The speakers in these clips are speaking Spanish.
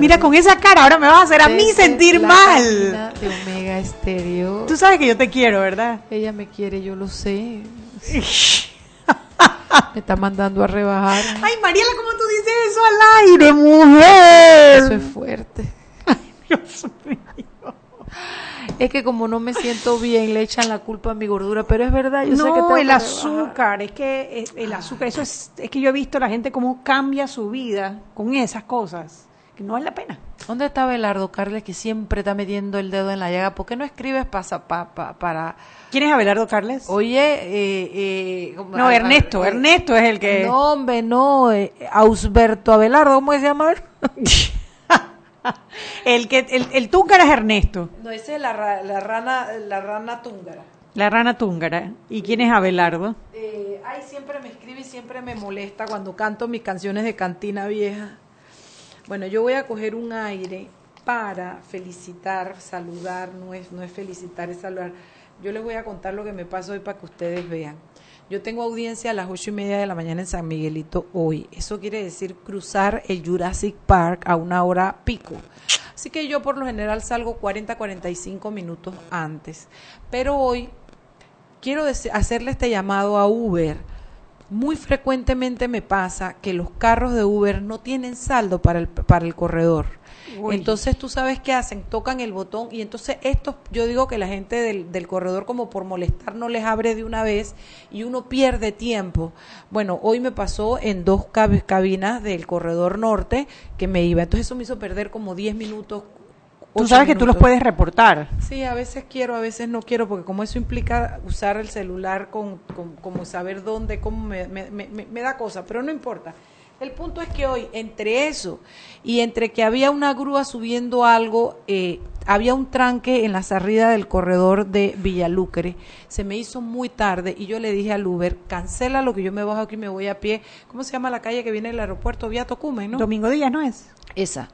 Mira, con esa cara ahora me vas a hacer a mí sentir mal. De Omega Estéreo. Tú sabes que yo te quiero, ¿verdad? Ella me quiere, yo lo sé. me está mandando a rebajar. Ay, Mariela, ¿cómo tú dices eso al aire, mujer? Eso es fuerte. Ay, Dios mío. Es que como no me siento bien, le echan la culpa a mi gordura, pero es verdad, yo no, sé que el azúcar, es que el azúcar, eso es, es que yo he visto a la gente cómo cambia su vida con esas cosas no vale la pena. ¿Dónde está Belardo Carles que siempre está metiendo el dedo en la llaga? ¿Por qué no escribes para... ¿Quién es Abelardo Carles? Oye, eh, eh, no, Ernesto, Ernesto es el que... No, hombre, no, eh, Ausberto Abelardo, ¿cómo se llama? el que el, el túngara es Ernesto. No, ese es la, la rana la rana túngara. La rana túngara. ¿Y quién es Abelardo? Eh, ay, siempre me escribe y siempre me molesta cuando canto mis canciones de cantina vieja. Bueno, yo voy a coger un aire para felicitar, saludar, no es, no es felicitar, es saludar. Yo les voy a contar lo que me pasó hoy para que ustedes vean. Yo tengo audiencia a las ocho y media de la mañana en San Miguelito hoy. Eso quiere decir cruzar el Jurassic Park a una hora pico. Así que yo por lo general salgo 40, 45 minutos antes. Pero hoy quiero hacerle este llamado a Uber muy frecuentemente me pasa que los carros de Uber no tienen saldo para el, para el corredor. Entonces tú sabes qué hacen, tocan el botón y entonces estos, yo digo que la gente del, del, corredor como por molestar no les abre de una vez y uno pierde tiempo. Bueno, hoy me pasó en dos cabinas del corredor norte que me iba, entonces eso me hizo perder como 10 minutos, Tú sabes que tú los puedes reportar. Sí, a veces quiero, a veces no quiero, porque como eso implica usar el celular con, como saber dónde, cómo me, me, me, da cosa, pero no importa. El punto es que hoy, entre eso y entre que había una grúa subiendo algo, eh, había un tranque en la salida del corredor de Villalucre. Se me hizo muy tarde y yo le dije al Uber, cancela lo que yo me bajo aquí y me voy a pie. ¿Cómo se llama la calle que viene del aeropuerto? Vía Tocumen, ¿no? Domingo Díaz, ¿no es? Esa.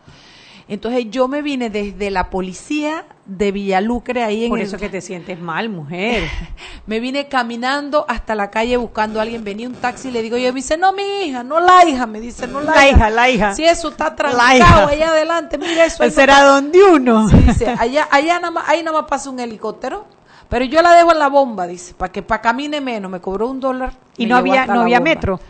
Entonces yo me vine desde la policía de Villalucre ahí en Por eso que te sientes mal, mujer. me vine caminando hasta la calle buscando a alguien. Venía un taxi y le digo, yo me dice, no mi hija, no la hija. Me dice, no la, la hija. La hija, Si eso está trancado allá adelante, mira eso. Será donde uno. Sí, dice, allá, allá nada más, ahí nada más pasa un helicóptero. Pero yo la dejo en la bomba, dice, para que para camine menos. Me cobró un dólar. Y no había, no había metro.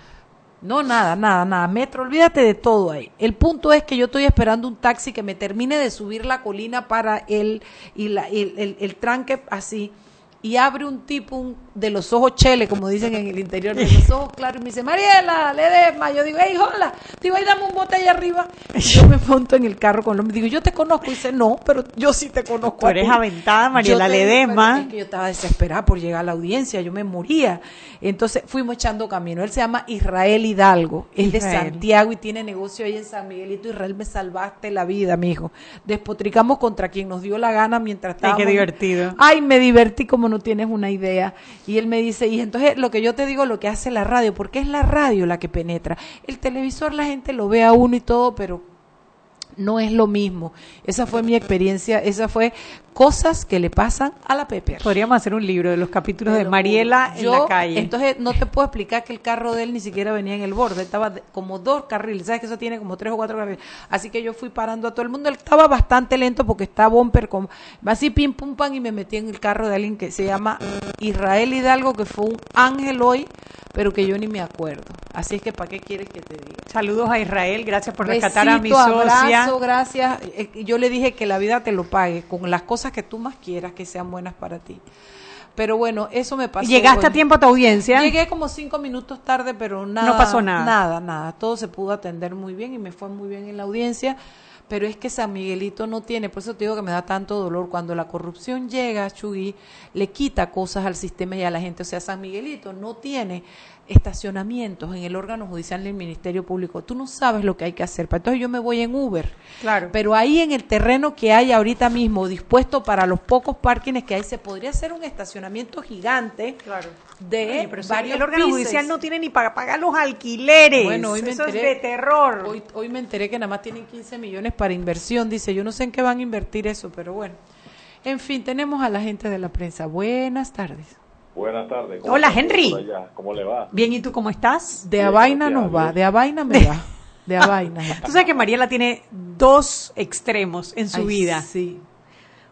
No, nada, nada, nada. Metro, olvídate de todo ahí. El punto es que yo estoy esperando un taxi que me termine de subir la colina para él y la, el, el, el tranque así y abre un tipo de los ojos chele, como dicen en el interior, de los ojos claros, y me dice, Mariela, Ledesma. Yo digo, hey, hola, digo, ahí dame un bote allá arriba. Y yo me monto en el carro con los digo, yo te conozco. Y dice, no, pero yo sí te conozco. Tú eres aventada, Mariela Ledesma. Es que yo estaba desesperada por llegar a la audiencia, yo me moría. Entonces fuimos echando camino. Él se llama Israel Hidalgo, es de Santiago y tiene negocio ahí en San Miguelito. Israel, me salvaste la vida, mijo. Despotricamos contra quien nos dio la gana mientras estábamos. Ay, qué divertido. Ay, me divertí como no tienes una idea. Y él me dice, y entonces lo que yo te digo, lo que hace la radio, porque es la radio la que penetra. El televisor la gente lo ve a uno y todo, pero no es lo mismo. Esa fue mi experiencia, esa fue cosas que le pasan a la Pepe. Podríamos hacer un libro de los capítulos de Mariela en la calle. Entonces no te puedo explicar que el carro de él ni siquiera venía en el borde, estaba como dos carriles, sabes que eso tiene como tres o cuatro carriles. Así que yo fui parando a todo el mundo, él estaba bastante lento porque está bumper con así pim pum pam y me metí en el carro de alguien que se llama Israel Hidalgo que fue un ángel hoy, pero que yo ni me acuerdo. Así es que ¿para qué quieres que te diga? Saludos a Israel, gracias por rescatar a mi socia. Abrazo, gracias. Eh, yo le dije que la vida te lo pague con las cosas que tú más quieras que sean buenas para ti. Pero bueno, eso me pasó. ¿Llegaste a tiempo a tu audiencia? Llegué como cinco minutos tarde, pero nada. No pasó nada. Nada, nada. Todo se pudo atender muy bien y me fue muy bien en la audiencia. pero es que San Miguelito no tiene, por eso te digo que me da tanto dolor, cuando la corrupción llega, Chugui, le quita cosas al sistema y a la gente, o sea, San Miguelito no tiene estacionamientos en el órgano judicial del Ministerio Público. Tú no sabes lo que hay que hacer. Entonces yo me voy en Uber. Claro. Pero ahí en el terreno que hay ahorita mismo, dispuesto para los pocos parkings que hay, se podría hacer un estacionamiento gigante Claro. de pero varios el órgano judicial no tiene ni para pagar los alquileres. Bueno, hoy me Eso enteré, es de terror. Hoy, hoy me enteré que nada más tienen 15 millones para inversión. Dice, yo no sé en qué van a invertir eso, pero bueno. En fin, tenemos a la gente de la prensa. Buenas tardes. Buenas tardes. Hola, Henry. ¿Cómo le va? Bien, ¿y tú cómo estás? De a vaina nos va, de a vaina me va. De a vaina. Tú sabes que Mariela tiene dos extremos en su Ay, vida. Sí.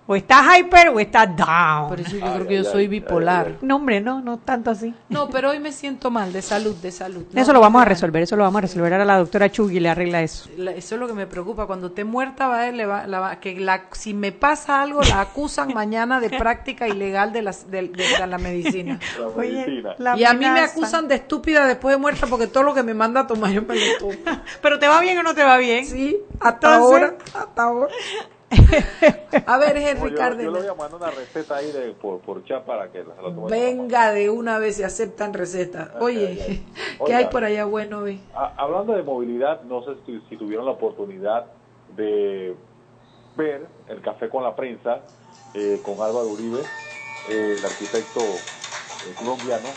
O está hyper o está down. Por eso yo Ay, creo que yo ay, soy bipolar. ay, No, hombre, no, no tanto así. No, pero hoy me siento mal, de salud, de salud. No, eso lo vamos a resolver, eso lo vamos a resolver. Ahora la doctora Chugui le arregla eso. La- Eso es lo que me preocupa. Cuando esté muerta, va, a- le va- la va- que la, si me pasa algo, la acusan mañana de práctica ilegal de, las, de, de la medicina. La medicina. la y a mí me acusan de estúpida después de muerta porque todo lo que me manda a tomar yo me lo tomo. ¿Pero te va bien o no te va bien? Sí, hasta Entonces- ahora, hasta ahora. A ver, Henry yo, yo le Cárdenas. voy a mandar una receta ahí de, por, por chat para que la. Venga de una vez se aceptan recetas. Oye. ¿qué hay por allá bueno hoy? Hablando de movilidad, no sé si, si tuvieron la oportunidad de ver el café con la prensa eh, con Álvaro Uribe, eh, el arquitecto eh, colombiano.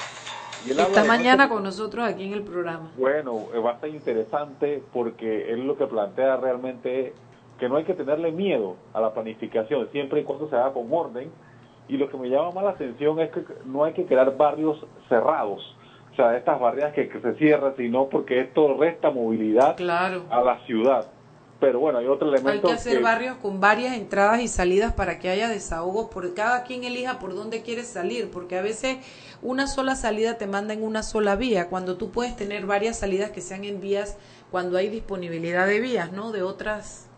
Y él Esta mañana con nosotros aquí en el programa. Bueno, eh, va a estar interesante porque él lo que plantea realmente es que no hay que tenerle miedo a la planificación, siempre y cuando se haga con orden. Y lo que me llama más la atención es que no hay que crear barrios cerrados, o sea, estas barreras que, que se cierran, sino porque esto resta movilidad Claro. a la ciudad. Pero bueno, hay otro Hay elemento que hacer barrios con varias entradas y salidas para que haya desahogos, porque cada quien elija por dónde quiere salir, porque a veces una sola salida te manda en una sola vía, cuando tú puedes tener varias salidas que sean en vías, cuando hay disponibilidad de vías, ¿no? De otras.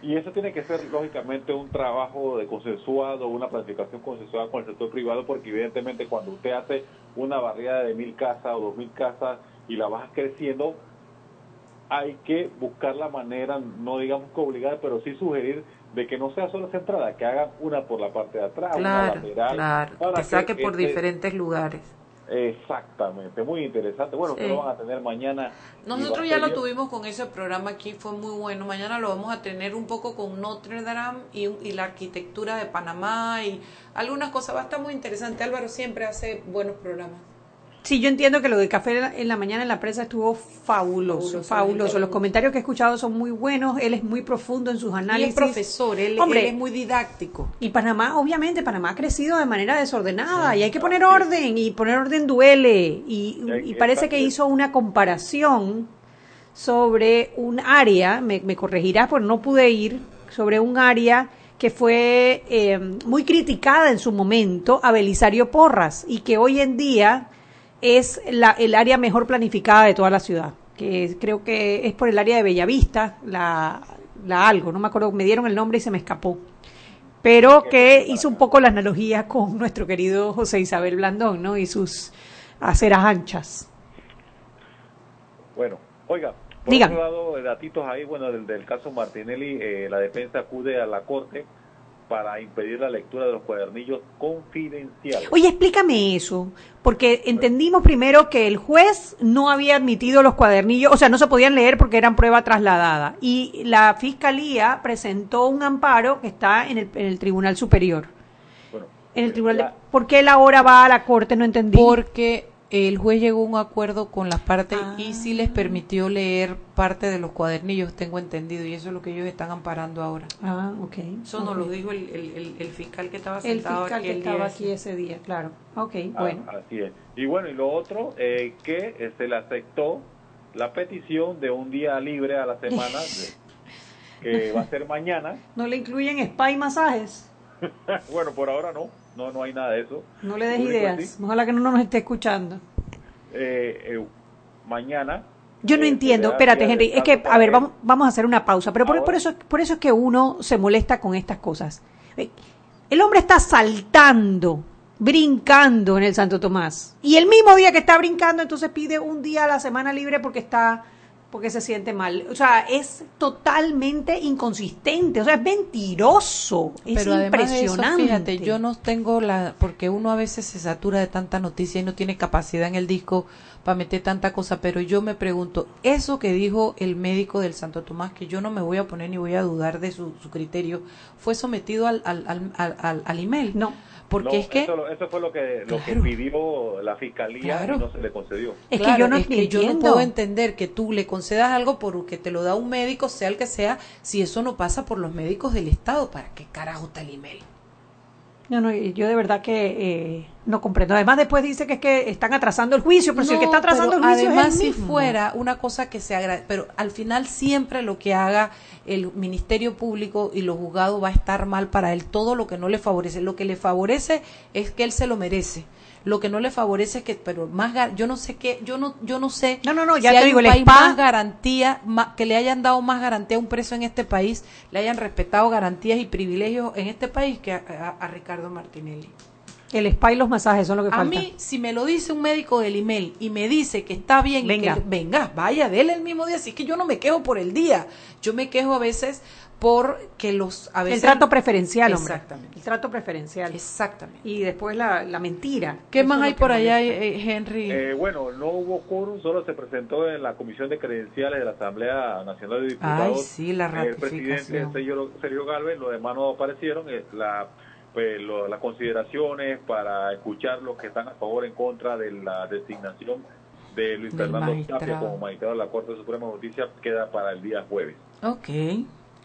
Y eso tiene que ser, lógicamente, un trabajo de consensuado, una planificación consensuada con el sector privado, porque evidentemente cuando usted hace una barriada de mil casas o dos mil casas y la vas creciendo, hay que buscar la manera, no digamos que obligar, pero sí sugerir de que no sea solo esa entrada, que hagan una por la parte de atrás, una Claro, lateral. claro. para Que saque por este- diferentes lugares. Exactamente, muy interesante. Bueno, Sí. que lo van a tener mañana. Nosotros ya lo tuvimos con ese programa aquí, fue muy bueno. Mañana lo vamos a tener un poco con Notre Dame y, y la arquitectura de Panamá y algunas cosas. Va a estar muy interesante. Álvaro siempre hace buenos programas. Sí, yo entiendo que lo del café en la- mañana en la prensa estuvo fabuloso, Fabuloso. Los comentarios que he escuchado son muy buenos, él es muy profundo en sus Y análisis. es profesor, él, Hombre, él es muy didáctico. Y Panamá, obviamente, Panamá ha crecido de manera desordenada y hay que poner orden y poner orden duele. Y, Y y parece que hizo una comparación sobre un área, me, me corregirás porque no pude ir, sobre un área que fue eh, muy criticada en su momento a Belisario Porras y que hoy en día es la, el área mejor planificada de toda la ciudad, que es- creo que es por el área de Bellavista, la, la algo, no me acuerdo, me dieron el nombre y se me escapó pero que hizo un poco la analogía con nuestro querido José Isabel Blandón, ¿no? Y sus aceras anchas. Bueno, oiga, por Dígame. otro lado, datitos ahí, bueno, del, del caso Martinelli, eh, la defensa acude a la corte para impedir la lectura de los cuadernillos confidenciales. Oye, explícame eso, porque entendimos primero que el juez no había admitido los cuadernillos, o sea, no se podían leer porque eran prueba trasladada, y la fiscalía presentó un amparo que está en el, en el Tribunal Superior. Bueno, En el eh, tribunal de- la- ¿Por qué él ahora va a la corte? No entendí. Porque el juez llegó a un acuerdo con las partes Ah. y sí les permitió leer parte de los cuadernillos, tengo entendido, y eso es lo que ellos están amparando ahora. Ah, ok. Eso nos ok. lo dijo el, el, el- el fiscal que estaba El sentado fiscal aquí que el estaba ese. aquí ese día, claro. Ok, ah, bueno. así es. Y bueno, y lo otro, eh, que eh, se le aceptó la petición de un día libre a la semana, de- que va a ser mañana. ¿No le incluyen spa y masajes? bueno, por ahora no, no, no hay nada de eso. No le des ideas. Ojalá que no nos esté escuchando. eh, eh, mañana. Yo no eh, entiendo, espérate Henry, es que, a ver, vamos, vamos a hacer una pausa, pero por, por eso, por eso es que uno se molesta con estas cosas. El hombre está saltando, brincando en el Santo Tomás, y el mismo día que está brincando, entonces pide un día a la semana libre porque está porque se siente mal. O sea, es totalmente inconsistente, o sea, es mentiroso, es Pero eso, impresionante. fíjate, yo no tengo la, porque uno a veces se satura de tanta noticia y no tiene capacidad en el disco para meter tanta cosa, pero yo me pregunto, eso que dijo el médico del Santo Tomás, que yo no me voy a poner ni voy a dudar de su, su criterio, fue sometido al, al, al, al- al email. No. Porque No, es que... eso, eso fue lo que lo que Claro. pidió la fiscalía Claro. y no se le concedió. Es Claro, que yo no es que yo no entiendo. puedo entender que tú le concedas algo porque te lo da un médico, sea el que sea, si eso no pasa por los médicos del Estado. ¿Para qué carajo está el email? No, no, yo de verdad que eh, no comprendo. Además, después dice que es que están atrasando el juicio, pero si el que está atrasando el juicio además es el si fuera una cosa que se agrade, pero al final siempre lo que haga el Ministerio Público y los juzgados va a estar mal para él, todo lo que no le favorece, lo que le favorece es que él se lo merece. Lo que no le favorece es que, pero más, yo no sé qué, yo no, yo no sé. No, no, no, ya si te hay digo, un país spa- más garantía, que le hayan dado más garantía a un preso en este país, le hayan respetado garantías y privilegios en este país que a, a- a Ricardo Martinelli. El spa y los masajes son lo que A falta. mí, si me lo dice un médico del email y me dice que está bien, y Venga. que- venga, vaya, dele el mismo día. Así que yo no me quejo por el día. Yo me quejo a veces por que los. A veces, el trato preferencial, hombre. Exactamente. El trato preferencial. Exactamente. Y después la, la mentira. ¿Qué Eso más hay por allá, molesta. eh, Henry? Eh, bueno, no hubo quórum, solo se presentó en la Comisión de Credenciales de la Asamblea Nacional de Diputados. Ay, sí, la el presidente ratificación. Sergio, Sergio Galvez, los demás no aparecieron. eh, La, pues, lo- las consideraciones para escuchar los que están a favor en contra de la designación de Luis Del Fernando magistrado. Tapia como magistrado de la Corte Suprema de Justicia queda para el día jueves. Ok.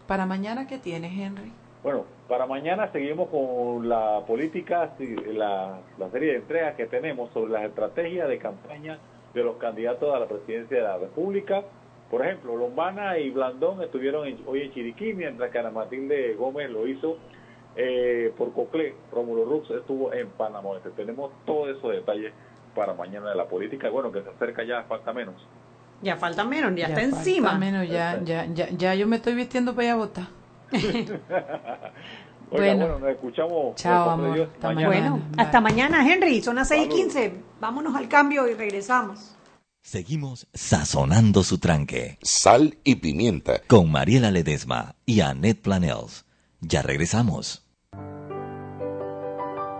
¿Para mañana qué tienes, Henry? Bueno, para mañana seguimos con la política, la, la serie de entregas que tenemos sobre las estrategias de campaña de los candidatos a la presidencia de la República. Por ejemplo, Lombana y Blandón estuvieron en- hoy en Chiriquí, mientras que Ana Matilde Gómez lo hizo eh, por Coclé. Rómulo Rux estuvo en Panamá. Este, tenemos todos esos detalles para mañana de la política. Bueno, que se acerca ya, falta menos. Ya falta menos, ya, está falta encima. menos, ya, ya, ya, ya yo me estoy vistiendo para ir a votar. Oiga, Bueno. bueno, nos escuchamos. Chao, amor. Dios, Hasta mañana. Bueno, bye. hasta mañana, Henry. Son las 6 y Saludos. 15. Vámonos al cambio y regresamos. Seguimos sazonando su tranque Sal y pimienta. con Mariela Ledesma y Annette Planels. Ya regresamos.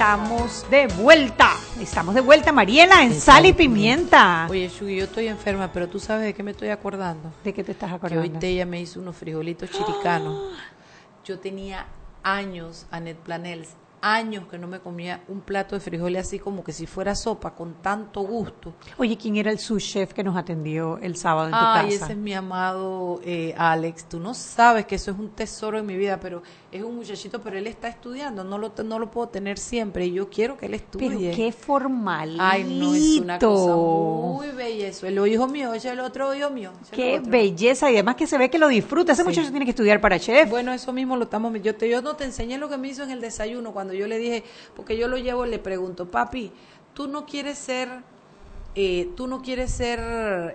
Estamos de vuelta. Estamos de vuelta, Mariela, en Sal y Pimienta. Oye, Shugi, yo estoy enferma, pero tú sabes de qué me estoy acordando. ¿De qué te estás Que acordando? hoy Tella me hizo unos frijolitos chiricanos. Yo tenía años, Anet Planels, años que no me comía un plato de frijoles así como que si fuera sopa, con tanto gusto. Oye, ¿quién era el sous chef que nos atendió el sábado en tu Ay, casa? ese es mi amado eh, Alex. Tú no sabes que eso es un tesoro en mi vida, pero es un muchachito, pero él está estudiando. No lo, no lo puedo tener siempre y yo quiero que él estudie. Pero qué formalito. Ay, no, es una cosa muy bella eso. El hijo mío, es el otro hijo mío. Qué otro. belleza y además que se ve que lo disfruta. Ese Sí. muchacho tiene que estudiar para chef. Bueno, eso mismo lo estamos. Yo, te, yo no te enseñé lo que me hizo en el desayuno cuando yo le dije, porque yo lo llevo y le pregunto, papi, tú no quieres ser. Eh, tú no quieres ser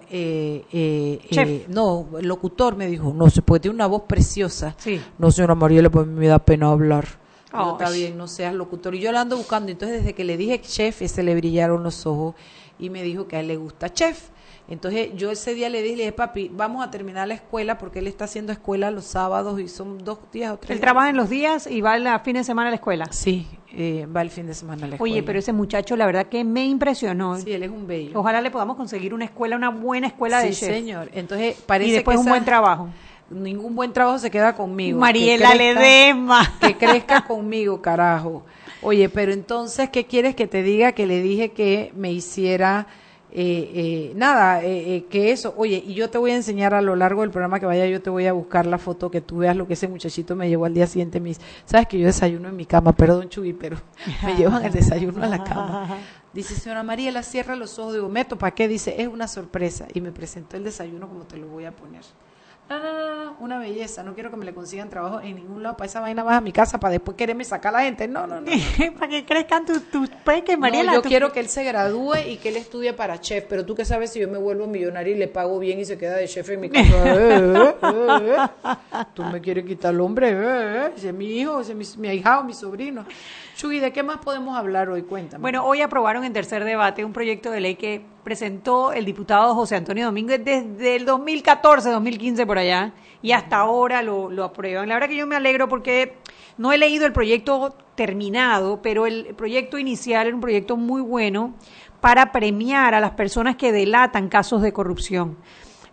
eh, eh, Chef. eh, no locutor me dijo no se puede tiene una voz preciosa Sí. no señora Mariela pues me da pena hablar Ay. está bien no seas locutor y yo la ando buscando entonces desde que le dije chef se le brillaron los ojos y me dijo que a él le gusta chef entonces yo ese día le dije, le dije, papi, vamos a terminar la escuela porque él está haciendo escuela los sábados y son dos días o tres. Él días. trabaja en los días y va a fin de semana a la escuela. Sí, eh, va el fin de semana a la escuela. Oye, pero ese muchacho la verdad que me impresionó. Sí, él es un bello. Ojalá le podamos conseguir una escuela, una buena escuela de sí, chef. señor. Entonces parece Y después que un esa- buen trabajo. Ningún buen trabajo se queda conmigo. Mariela Que crezca- Ledesma. Que crezca conmigo, carajo. Oye, pero entonces, ¿qué quieres que te diga? Que le dije que me hiciera eh, eh, nada, eh, eh, que eso. Oye, y yo te voy a enseñar a lo largo del programa que vaya, yo te voy a buscar la foto, que tú veas lo que ese muchachito me llevó al día siguiente. Dice, sabes que yo desayuno en mi cama, perdón, Chuy, pero me llevan el desayuno a la cama. Dice, señora Mariela, cierra los ojos. Digo, meto, ¿para qué? Dice, es una sorpresa. Y me presentó el desayuno como te lo voy a poner. No, no, no, no, una belleza. No quiero que me le consigan trabajo en ningún lado. Para esa vaina vas a mi casa para después quererme sacar a la gente. No, no, no. para que crezcan tus tus peques, No, Mariela. yo tú- quiero que él se gradúe y que él estudie para chef, pero tú qué sabes si yo me vuelvo millonario y le pago bien y se queda de chef en mi casa. Eh, eh, eh, eh. Tú me quieres quitar el hombre, eh, eh. ese es mi hijo, ese es mi, mi ahijado, mi sobrino. Chugui, ¿de qué más podemos hablar hoy? Cuéntame. Bueno, hoy aprobaron en tercer debate un proyecto de ley que presentó el diputado José Antonio Domínguez desde el 2014, 2015 por allá, y hasta ahora lo, lo aprueban. La verdad que yo me alegro porque no he leído el proyecto terminado, pero el proyecto inicial era un proyecto muy bueno para premiar a las personas que delatan casos de corrupción.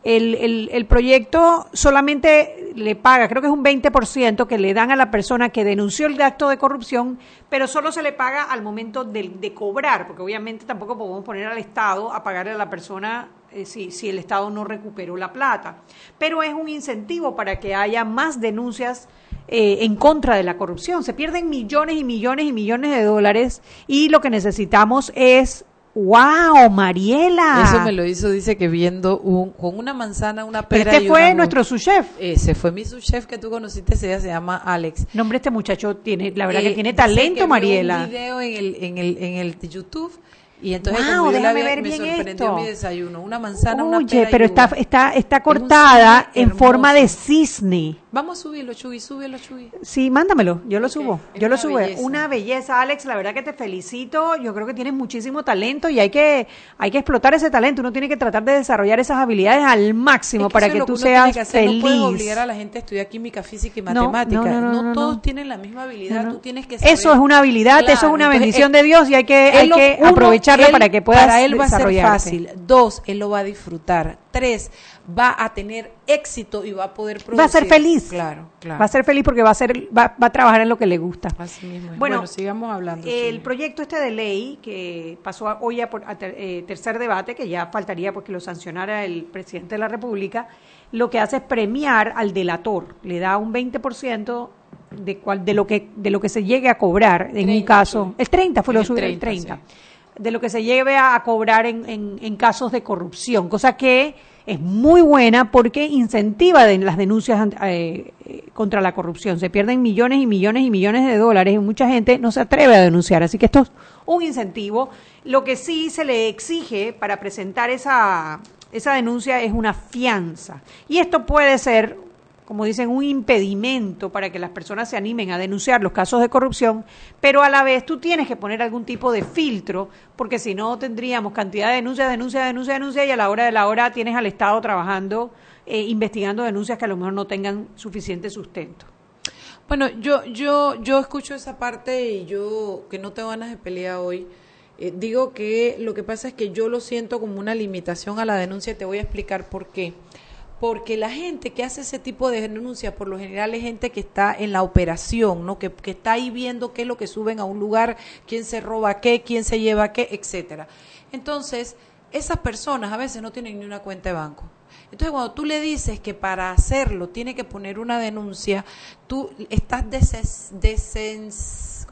El, el, el proyecto solamente le paga, creo que es un 20% que le dan a la persona que denunció el acto de corrupción, pero solo se le paga al momento de, de cobrar, porque obviamente tampoco podemos poner al Estado a pagarle a la persona eh, si, si el Estado no recuperó la plata. Pero es un incentivo para que haya más denuncias eh, en contra de la corrupción. Se pierden millones y millones y millones de dólares y lo que necesitamos es ¡Wow, Mariela! Eso me lo hizo, dice que viendo un, con una manzana, una Pero pera este y fue una nuestro subchef. Ese fue mi subchef que tú conociste, ella se llama Alex. Nombre este muchacho tiene, la verdad Eh, que tiene dice talento, que Mariela. un video en el, en el, en el YouTube y entonces Wow, como yo la déjame vi, ver me bien sorprendió esto. mi desayuno. Una manzana, una Oye, pera y pero está, uva. está, está cortada en forma de cisne. Vamos a subirlo, Chuy, súbelo, Chuy. Sí, mándamelo, yo lo subo, es yo lo una subo. belleza. Una belleza, Alex, la verdad que te felicito, yo creo que tienes muchísimo talento y hay que, hay que explotar ese talento, uno tiene que tratar de desarrollar esas habilidades al máximo Es para que es lo tú seas que hacer. feliz. No puedes obligar a la gente a estudiar química, física y matemática. no, no, no, no, todos tienen la misma habilidad, tú tienes que saber. Eso es una habilidad, eso es Claro, una entonces, bendición eh, de Dios y hay que, hay que uno, aprovecharla él- para que puedas para él va a ser fácil. Dos, él lo va a disfrutar. Tres, va a tener éxito y va a poder producir. Va a ser feliz. Claro, claro. Va a ser feliz porque va a ser, va, va a trabajar en lo que le gusta. Así mismo. Bueno, Bueno, sigamos hablando. El proyecto este de ley que pasó a- hoy a, por- a ter- eh, tercer debate, que ya faltaría porque lo sancionara el presidente de la República, lo que hace es premiar al delator. Le da un 20% de, cuál, de, lo, que, de lo que se llegue a cobrar en un caso. El 30 fue lo subido, el 30. De lo que se lleve a, cobrar en, en, en casos de corrupción, cosa que es muy buena porque incentiva las denuncias eh, eh, contra la corrupción. Se pierden millones y millones y millones de dólares y mucha gente no se atreve a denunciar. Así que esto es un incentivo. Lo que sí se le exige para presentar esa, esa denuncia es una fianza. Y esto puede ser como dicen, un impedimento para que las personas se animen a denunciar los casos de corrupción, pero a la vez tú tienes que poner algún tipo de filtro, porque si no tendríamos cantidad de denuncias, denuncias, denuncias, denuncias, y a la hora de la hora tienes al Estado trabajando, eh, investigando denuncias que a lo mejor no tengan suficiente sustento. Bueno, yo, yo, yo escucho esa parte y yo, que no tengo ganas de pelear hoy, eh, digo que lo que pasa es que yo lo siento como una limitación a la denuncia y te voy a explicar por qué porque la gente que hace ese tipo de denuncias por lo general es gente que está en la operación, ¿no? Que, que, está ahí viendo qué es lo que suben a un lugar, quién se roba qué, quién se lleva qué, etcétera. Entonces, esas personas a veces no tienen ni una cuenta de banco. Entonces, cuando tú le dices que para hacerlo tiene que poner una denuncia, tú estás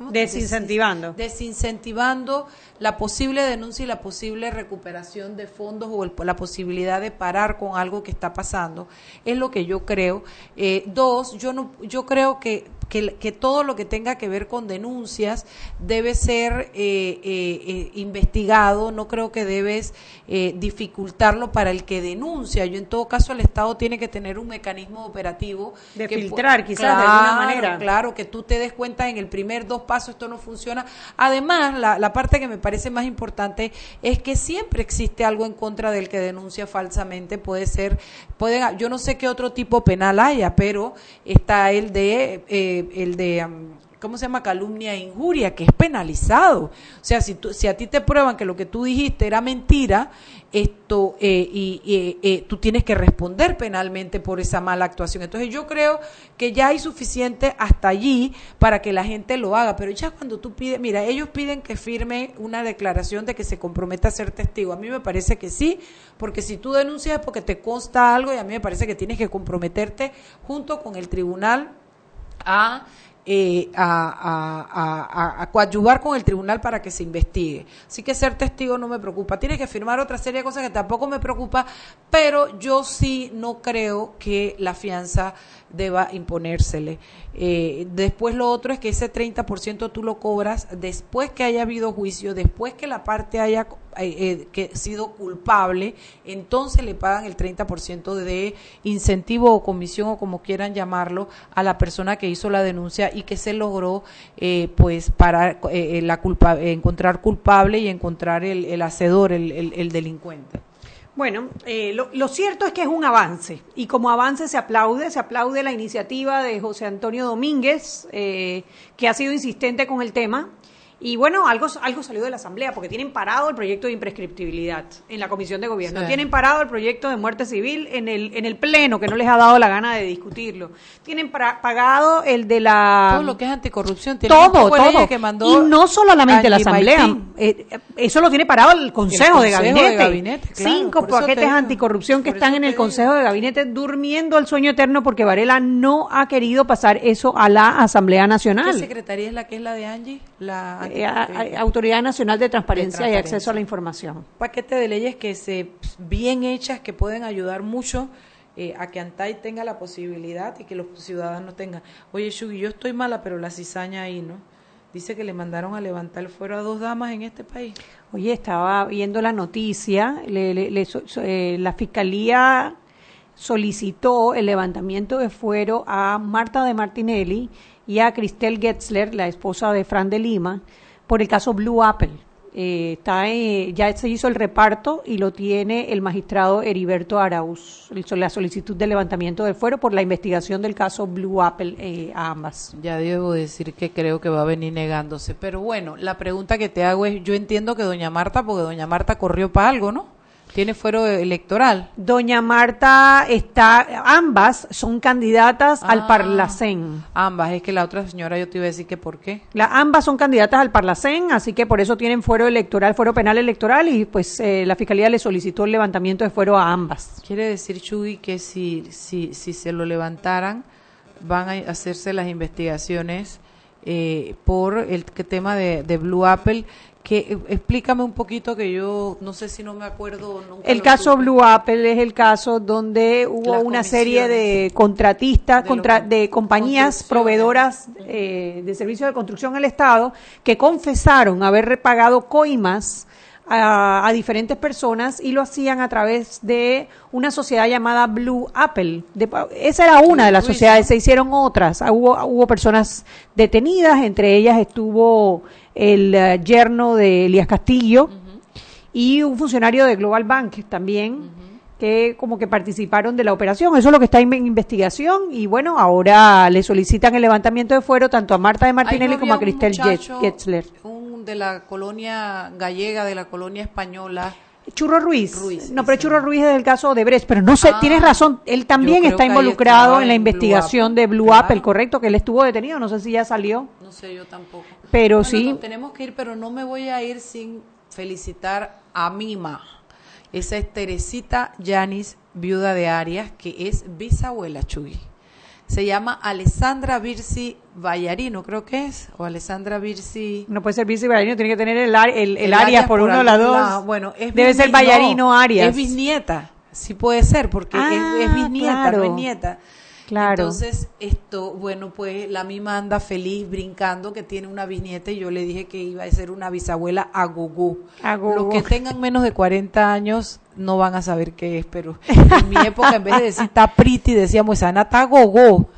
des, Desincentivando. Desincentivando la posible denuncia y la posible recuperación de fondos o la posibilidad de parar con algo que está pasando. Es lo que yo creo. Eh, dos, yo, no, yo creo que que, todo lo que tenga que ver con denuncias debe ser eh, eh, investigado, no creo que debes dificultarlo para el que denuncia. Yo en todo caso el Estado tiene que tener un mecanismo operativo. De filtrar quizás de alguna manera. Claro, que tú te des cuenta en el primer dos pasos esto no funciona. Además, la, la parte que me parece más importante es que siempre existe algo en contra del que denuncia falsamente. Puede ser, pueden, yo no sé qué otro tipo penal haya, pero está el de, eh, el de ¿cómo se llama? Calumnia e injuria, que es penalizado. O sea, si, si a ti te prueban que lo que tú dijiste era mentira, esto eh, y eh, tú tienes que responder penalmente por esa mala actuación. Entonces yo creo que ya hay suficiente hasta allí para que la gente lo haga, pero ya cuando tú pides, mira, ellos piden que firme una declaración de que se comprometa a ser testigo. A mí me parece que sí, porque si tú denuncias es porque te consta algo y a mí me parece que tienes que comprometerte junto con el tribunal a eh, a, coadyuvar con el tribunal para que se investigue. Así que ser testigo no me preocupa. Tienes que firmar otra serie de cosas que tampoco me preocupa, pero yo sí no creo que la fianza deba imponérsele. Eh, después lo otro es que ese 30% tú lo cobras después que haya habido juicio, después que la parte haya eh, eh, que sido culpable, entonces le pagan el 30% de incentivo o comisión o como quieran llamarlo a la persona que hizo la denuncia y que se logró pues para la culpa, encontrar culpable y encontrar el, hacedor, el delincuente. Bueno, eh, lo, cierto es que es un avance y como avance se aplaude, se aplaude la iniciativa de José Antonio Domínguez, eh, que ha sido insistente con el tema y bueno, algo, algo salió de la Asamblea, porque tienen parado el proyecto de imprescriptibilidad en la Comisión de Gobierno. Tienen parado el proyecto de muerte civil en el, en el Pleno, que no les ha dado la gana de discutirlo. Tienen pagado el de la... Todo lo que es anticorrupción. todo, todo. Que mandó y no solamente la Asamblea. Eh, eso lo tiene parado el Consejo, de Gabinete. Cinco paquetes anticorrupción que están en el Consejo de Gabinete durmiendo el sueño eterno porque Varela no ha querido pasar eso a la Asamblea Nacional. ¿Qué secretaría es la que es la de Angie? La eh, Autoridad Nacional de Transparencia, y Acceso a la Información. Paquete de leyes que se bien hechas que pueden ayudar mucho eh, a que Antay tenga la posibilidad y que los ciudadanos tengan. Oye, Shugi, yo estoy mala, pero la cizaña ahí, ¿no? Dice que le mandaron a levantar el fuero a dos damas en este país. Oye, estaba viendo la noticia, eh, la fiscalía solicitó el levantamiento de fuero a Marta de Martinelli y a Cristel Getzler, la esposa de Fran de Lima, por el caso Blue Apple. Eh, está, ya se hizo el reparto y lo tiene el magistrado Heriberto Arauz, la solicitud de levantamiento del fuero por la investigación del caso Blue Apple eh, a ambas. Ya debo decir que creo que va a venir negándose, pero bueno, la pregunta que te hago es, yo entiendo que doña Marta, porque doña Marta corrió para algo, ¿no? Tiene fuero electoral. Doña Marta está, ambas son candidatas al ah, Parlacén. Ambas, es que la otra señora yo te iba a decir que por qué. La, ambas son candidatas al Parlacén, así que por eso tienen fuero electoral, fuero penal electoral y pues eh, la Fiscalía le solicitó el levantamiento de fuero a ambas. Quiere decir, Chuy, que si, si, si se lo levantaran, van a hacerse las investigaciones eh, por el tema de, de Blue Apple que eh, explícame un poquito que yo no sé si no me acuerdo nunca el caso Blue Apple es el caso donde hubo una serie de contratistas contra, de compañías proveedoras eh, de servicios de construcción al Estado que confesaron haber repagado coimas a, diferentes personas y lo hacían a través de una sociedad llamada Blue Apple. esa era una de las sociedades, se hicieron otras. Hubo, hubo personas detenidas, entre ellas estuvo el eh, yerno de Elías Castillo y un funcionario de Global Bank también. que como que participaron de la operación. Eso es lo que está en investigación y bueno, ahora le solicitan el levantamiento de fuero tanto a Marta de Martinelli como a Cristel Getzler. Un de la colonia gallega, de la colonia española. Churro Ruiz. no, pero Churro Ruiz es el caso de Bres, pero no sé, ah, tienes razón, él también está involucrado en la investigación de Blue Apple, correcto, que él estuvo detenido, no sé si ya salió. No sé, yo tampoco. Pero sí. tenemos que ir, pero no me voy a ir sin felicitar a Mima. Esa es Teresita Yanis, viuda de Arias, que es bisabuela Chuy. Se llama Alessandra Virsi Vallarino, creo que es, o Alessandra Virsi. No puede ser Virsi Vallarino, tiene que tener el, el, Arias por, uno de las dos. Bueno, es Debe ser Vallarino Arias. Es bisnieta, sí puede ser, porque es, ah, bisnieta, no es nieta. Claro. Entonces, esto, bueno, pues la misma anda feliz brincando que tiene una bisnieta y yo le dije que iba a ser una bisabuela a gugú. Los que tengan menos de 40 años no van a saber qué es, pero en mi época en vez de decir está pretty decíamos Ana está gogó.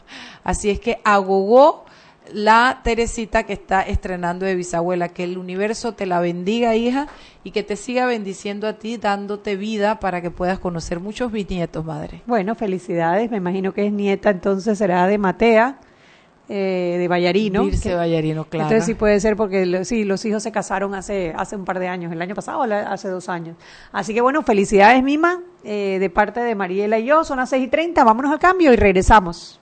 Así es que a gogó la Teresita que está estrenando de bisabuela. Que el universo te la bendiga, hija, y que te siga bendiciendo a ti, dándote vida para que puedas conocer muchos bisnietos, madre. Bueno, felicidades. Me imagino que es nieta, entonces será de Matea. Eh, de Vallarino. Irse Vallarino, claro. Entonces sí puede ser porque sí, los hijos se casaron hace, hace un par de años, el año pasado o hace dos años. Así que bueno, felicidades Mima, eh, de parte de Mariela y yo, son las seis y treinta, vámonos al cambio y regresamos.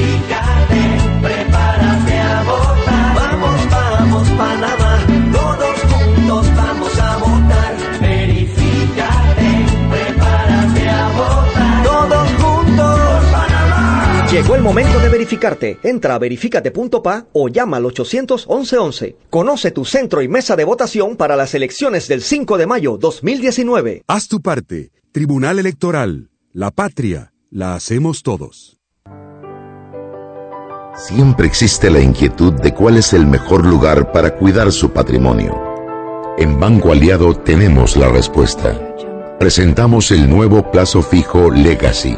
Llegó el momento de verificarte. Entra a verificate.pa o llama al 811 Conoce tu centro y mesa de votación para las elecciones del 5 de mayo 2019. Haz tu parte. Tribunal Electoral. La patria. La hacemos todos. Siempre existe la inquietud de cuál es el mejor lugar para cuidar su patrimonio. En Banco Aliado tenemos la respuesta. Presentamos el nuevo plazo fijo Legacy,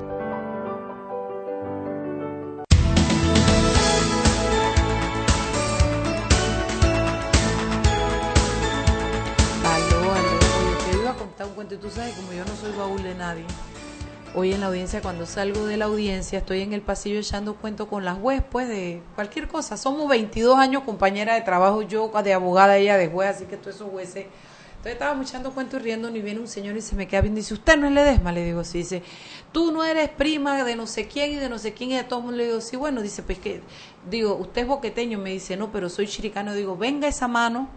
Hoy en la audiencia, cuando salgo de la audiencia, estoy en el pasillo echando cuento con las juez, pues de cualquier cosa. Somos 22 años compañera de trabajo, yo de abogada, ella de juez, así que todos esos jueces Entonces estábamos echando cuentos y riendo y viene un señor y se me queda viendo y dice, ¿usted no es Ledesma? Le digo, sí, dice, tú no eres prima de no sé quién y de no sé quién y de todo el mundo. Le digo, sí, bueno, dice, pues que, digo, usted es boqueteño, me dice, no, pero soy chiricano. Digo, venga esa mano,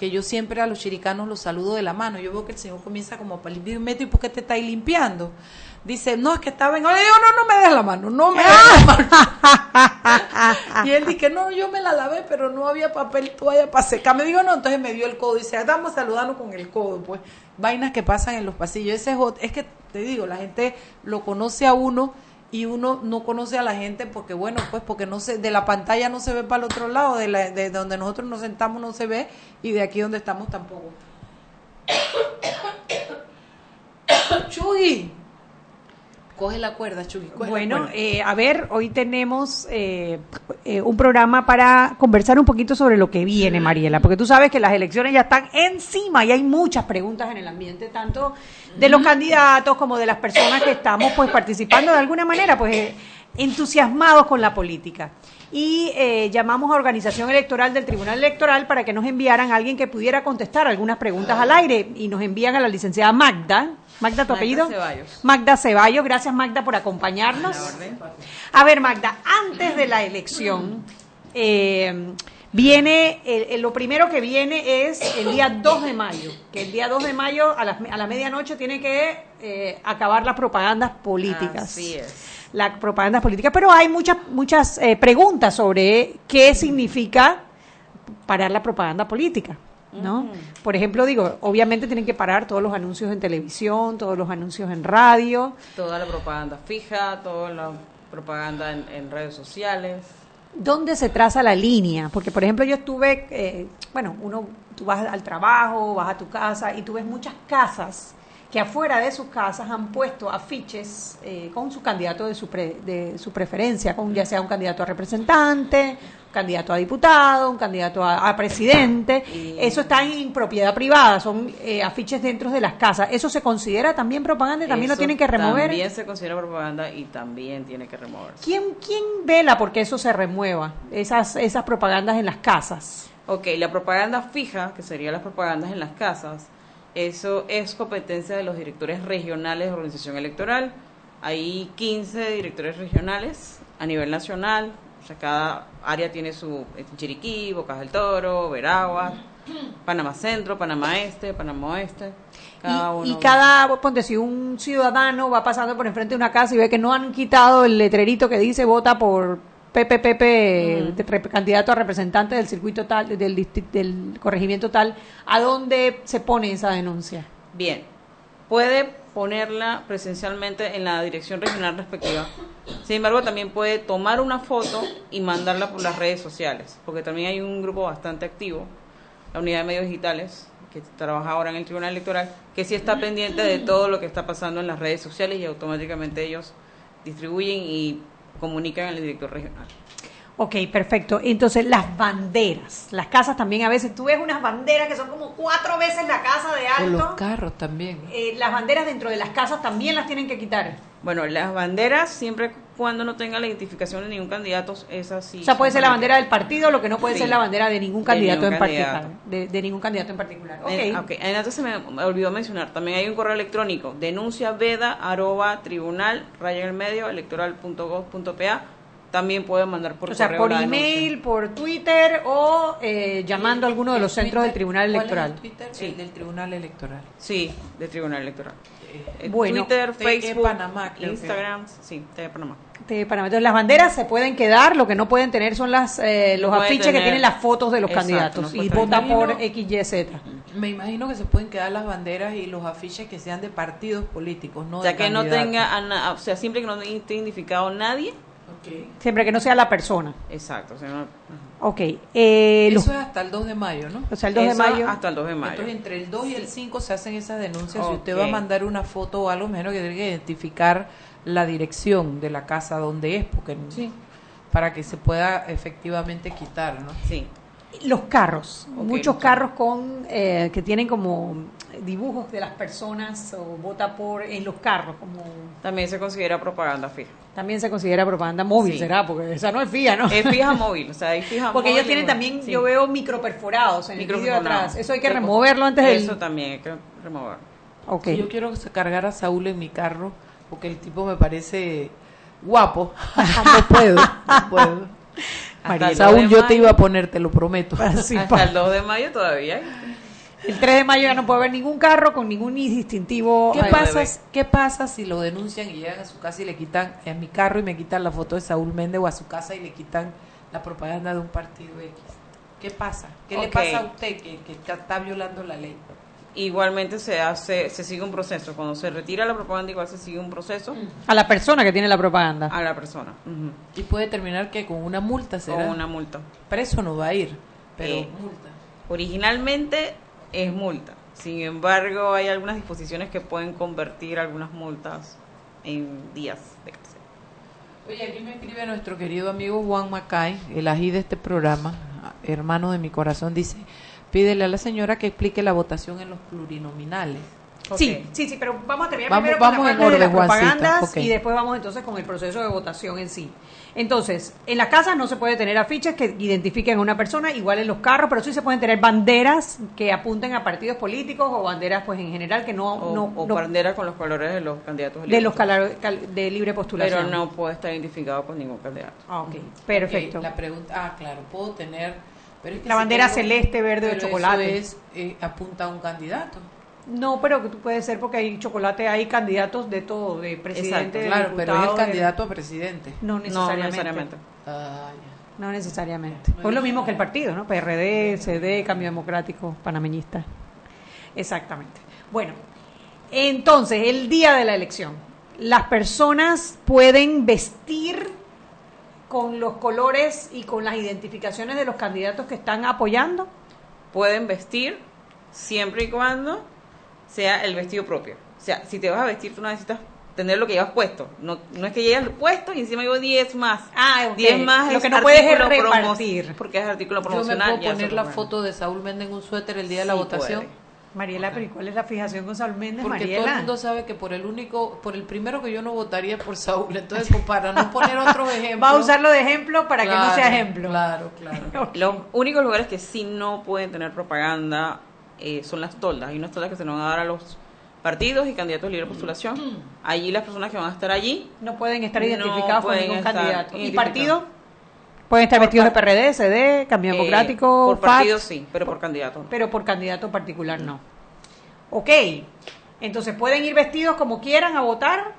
que yo siempre a los chiricanos los saludo de la mano. Yo veo que el señor comienza como para limpiar un metro y ¿por qué te estáis limpiando? Dice, no, es que estaba en... Le digo, no, no me des la mano, no me des la mano. y él dice, no, yo me la lavé, pero no había papel toalla para secar. Me digo, no, entonces me dio el codo. Dice, estamos saludando con el codo, pues. Vainas que pasan en los pasillos. Ese es, es que, te digo, la gente lo conoce a uno y uno no conoce a la gente porque, bueno, pues porque no se, de la pantalla no se ve para el otro lado, de, la, de donde nosotros nos sentamos no se ve y de aquí donde estamos tampoco. Chuy, coge la cuerda, coge la Bueno, cuerda. eh, a ver, hoy tenemos eh, eh, un programa para conversar un poquito sobre lo que viene, Mariela, porque tú sabes que las elecciones ya están encima y hay muchas preguntas en el ambiente, tanto de los candidatos como de las personas que estamos pues participando de alguna manera, pues eh, entusiasmados con la política. Y eh, llamamos a Organización Electoral del Tribunal Electoral para que nos enviaran a alguien que pudiera contestar algunas preguntas al aire y nos envían a la licenciada Magda. Magda, ¿tu Magda apellido? Ceballos. Magda Ceballos, gracias Magda por acompañarnos. A ver, Magda, antes de la elección, eh, viene, lo primero que viene es el día 2 de mayo, que el día 2 de mayo a la, a la medianoche tiene que eh, acabar las propagandas políticas. Así es. La propaganda política, pero hay muchas muchas eh, preguntas sobre qué significa parar la propaganda política. ¿no? Por ejemplo, digo, obviamente tienen que parar todos los anuncios en televisión, todos los anuncios en radio, Toda la propaganda fija, toda la propaganda en, en redes sociales. ¿Dónde se traza la línea? Porque, por ejemplo, yo estuve, eh, bueno, uno, tú vas al trabajo, vas a tu casa y tú ves muchas casas que afuera de sus casas han puesto afiches eh, con su candidato de su, pre- de su preferencia, con ya sea un candidato a representante, un candidato a diputado, un candidato a, a presidente. Eso está en propiedad privada, son eh, afiches dentro de las casas. ¿Eso se considera también propaganda y también lo tienen que remover? También se considera propaganda y también tiene que removerse. ¿Quién, ¿Quién vela porque eso se remueva, esas, esas propagandas en las casas? Ok, la propaganda fija, que serían las propagandas en las casas, eso es competencia de los directores regionales de organización electoral. Hay 15 directores regionales a nivel nacional, o sea, cada área tiene su Chiriquí, Bocas del Toro, Veraguas, Panamá Centro, Panamá Este, Panamá Oeste. Cada uno. Y cada, ponte, si un ciudadano va pasando por enfrente de una casa y ve que no han quitado el letrerito que dice vota por Pepe, de candidato a representante del circuito tal, del, del corregimiento tal, ¿a dónde se pone esa denuncia? Bien, puede ponerla presencialmente en la dirección regional respectiva. Sin embargo, también puede tomar una foto y mandarla por las redes sociales, porque también hay un grupo bastante activo, la unidad de medios digitales, que trabaja ahora en el Tribunal Electoral, que sí está pendiente de todo lo que está pasando en las redes sociales y automáticamente ellos distribuyen y comunican al director regional. Ok, perfecto. Entonces, las banderas. Las casas también a veces, tú ves unas banderas que son como cuatro veces la casa de O los alto. carros también. Eh, las banderas dentro de las casas también las tienen que quitar. Bueno, las banderas, siempre cuando no tenga la identificación de ningún candidato, es así. O sea, puede ser la bandera del partido, lo que no puede Sí. ser la bandera de ningún De candidato ningún en candidato. particular. De, de ningún candidato en particular. Ok. Eh, ok, Antes se me olvidó mencionar, también hay un correo electrónico, denuncia veda arroba tribunal raya en el medio electoral.gov.pa. También pueden mandar por o sea, correo por email, por Twitter o eh, llamando a alguno de los centros del Tribunal ¿Cuál es Electoral. el Twitter? El del Tribunal Electoral. Sí, de Tribunal Electoral. Eh, Bueno. Twitter, TE Facebook, Panamá, que. Instagram, sí, TV Panamá. de Panamá. Entonces, las banderas se pueden quedar, lo que no pueden tener son las eh, los afiches que tienen las fotos de los Exacto, candidatos no y vota por XYZ. Me imagino que se pueden quedar las banderas y los afiches que sean de partidos políticos, no o sea, de que no tenga, a na- o sea, siempre que no esté identificado nadie. Siempre que no sea la persona. Exacto. Ok. eh, los- Eso es hasta el 2 de mayo, ¿no? O sea, el 2 de mayo. Hasta el 2 de mayo. Entonces, entre el 2 y el 5 se hacen esas denuncias. Si usted va a mandar una foto o algo, menos que tiene que identificar la dirección de la casa donde es, porque para que se pueda efectivamente quitar, ¿no? Sí. Los carros, muchos carros con eh, que tienen como dibujos de las personas o vota por en los carros como También se considera propaganda fija. también se considera propaganda móvil Sí. será porque esa no es fija no Es fija móvil, o sea, hay fija porque móvil ellos tienen también sí. yo veo microperforados en el vídeo de atrás eso hay que removerlo antes del Eso también hay que remover. Ok. Yo quiero cargar a Saúl en mi carro porque el tipo me parece guapo. no puedo, no puedo. El Saúl, 2 de yo te iba a poner, te lo prometo. Así Hasta el 2 de mayo todavía el 3 de mayo ya no puede haber ningún carro con ningún distintivo ¿Qué pasa, ¿Qué pasa si lo denuncian y llegan a su casa y le quitan a mi carro y me quitan la foto de Saúl Méndez o a su casa y le quitan la propaganda de un partido X? ¿Qué pasa? ¿Qué le pasa a usted que, está violando la ley? Igualmente se hace, se sigue un proceso. Cuando se retira la propaganda, igual se sigue un proceso a la persona que tiene la propaganda a la persona. Y puede terminar que con una multa será. Con una multa. Preso no va a ir, pero Eh, multa. Originalmente es multa. Sin embargo, hay algunas disposiciones que pueden convertir algunas multas en días de cárcel. Oye, aquí me escribe nuestro querido amigo Juan Macay, el ají de este programa, hermano de mi corazón, dice, pídele a la señora que explique la votación en los plurinominales. Sí, sí, sí, pero vamos a terminar Vamos- primero vamos con la de las propagandas y después vamos entonces con el proceso de votación en sí. Entonces, en las casas no se puede tener afiches que identifiquen a una persona, igual en los carros, pero sí se pueden tener banderas que apunten a partidos políticos o banderas pues en general que no, O, no, o no- banderas con los colores de los candidatos de los libres. cala- cal- de libre postulación. Pero no puede estar identificado con ningún candidato. Ah, ok, perfecto. La pregunta, ah, claro, puedo tener... Pero es que La bandera tengo- celeste, verde o pero chocolate. Eso es, eh, apunta a un candidato. No, pero que tú puede ser porque hay chocolate, hay candidatos de todo, de presidente, de claro, pero es el de- candidato a presidente. No necesariamente. Ah. No necesariamente. Pues lo mismo que el partido, ¿no? PRD, CD, Cambio Democrático, Panameñista. Exactamente. Bueno, entonces, el día de la elección, las personas pueden vestir con los colores y con las identificaciones de los candidatos que están apoyando. Pueden vestir siempre y cuando sea el vestido propio. O sea, si te vas a vestir, tú no necesitas tener lo que llevas puesto. No, no es que llegues puesto y encima llevo 10 más. Ah, ok. 10 más Lo es que no puedes es repartir. Porque es artículo Yo me promocional. puedo poner la foto de Saúl Méndez en un suéter el día de la votación. puede. Mariela, pero ¿y cuál es la fijación con Saúl Méndez, Porque Mariela? todo el mundo sabe que por el único, por el primero que yo no votaría es por Saúl. Entonces, para no poner otros ejemplos. Va a usarlo de ejemplo para que no sea ejemplo. Claro, claro. Los únicos lugares que sí no pueden tener propaganda eh, son las toldas. Hay unas toldas que se nos van a dar a los partidos y candidatos de libre postulación. Allí las personas que van a estar allí No pueden estar No identificados con ningún candidato. ¿Y partido? Pueden estar vestidos de PRD, CD, Cambio eh, Democrático, por FAT, partido sí, pero por candidato. no. pero por candidato particular no. Ok, entonces pueden ir vestidos como quieran a votar.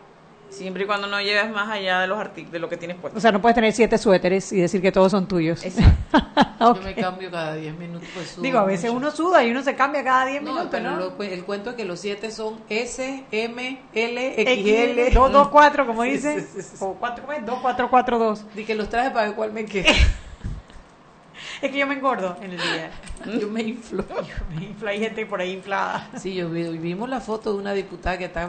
Siempre y cuando no lleves más allá de los de lo que tienes puesto. O sea, no puedes tener siete suéteres y decir que todos son tuyos. Yo Ok. me cambio cada 10 minutos. Pues, sudo Digo, a veces mucho. uno suda y uno se cambia cada 10 No, minutos, pero ¿no? lo cu- el cuento es que los 7 son S, M, L, XL, XL. 2, 2, 4, como Sí, dice. sí, sí, sí. O 4, ¿cómo es? 2, 4, 4, 2. Di que los traje para ver cuál me queda. Es que yo me engordo en el día. yo me inflo. Yo me infla, hay gente por ahí inflada. Sí, yo vi, vimos la foto de una diputada que está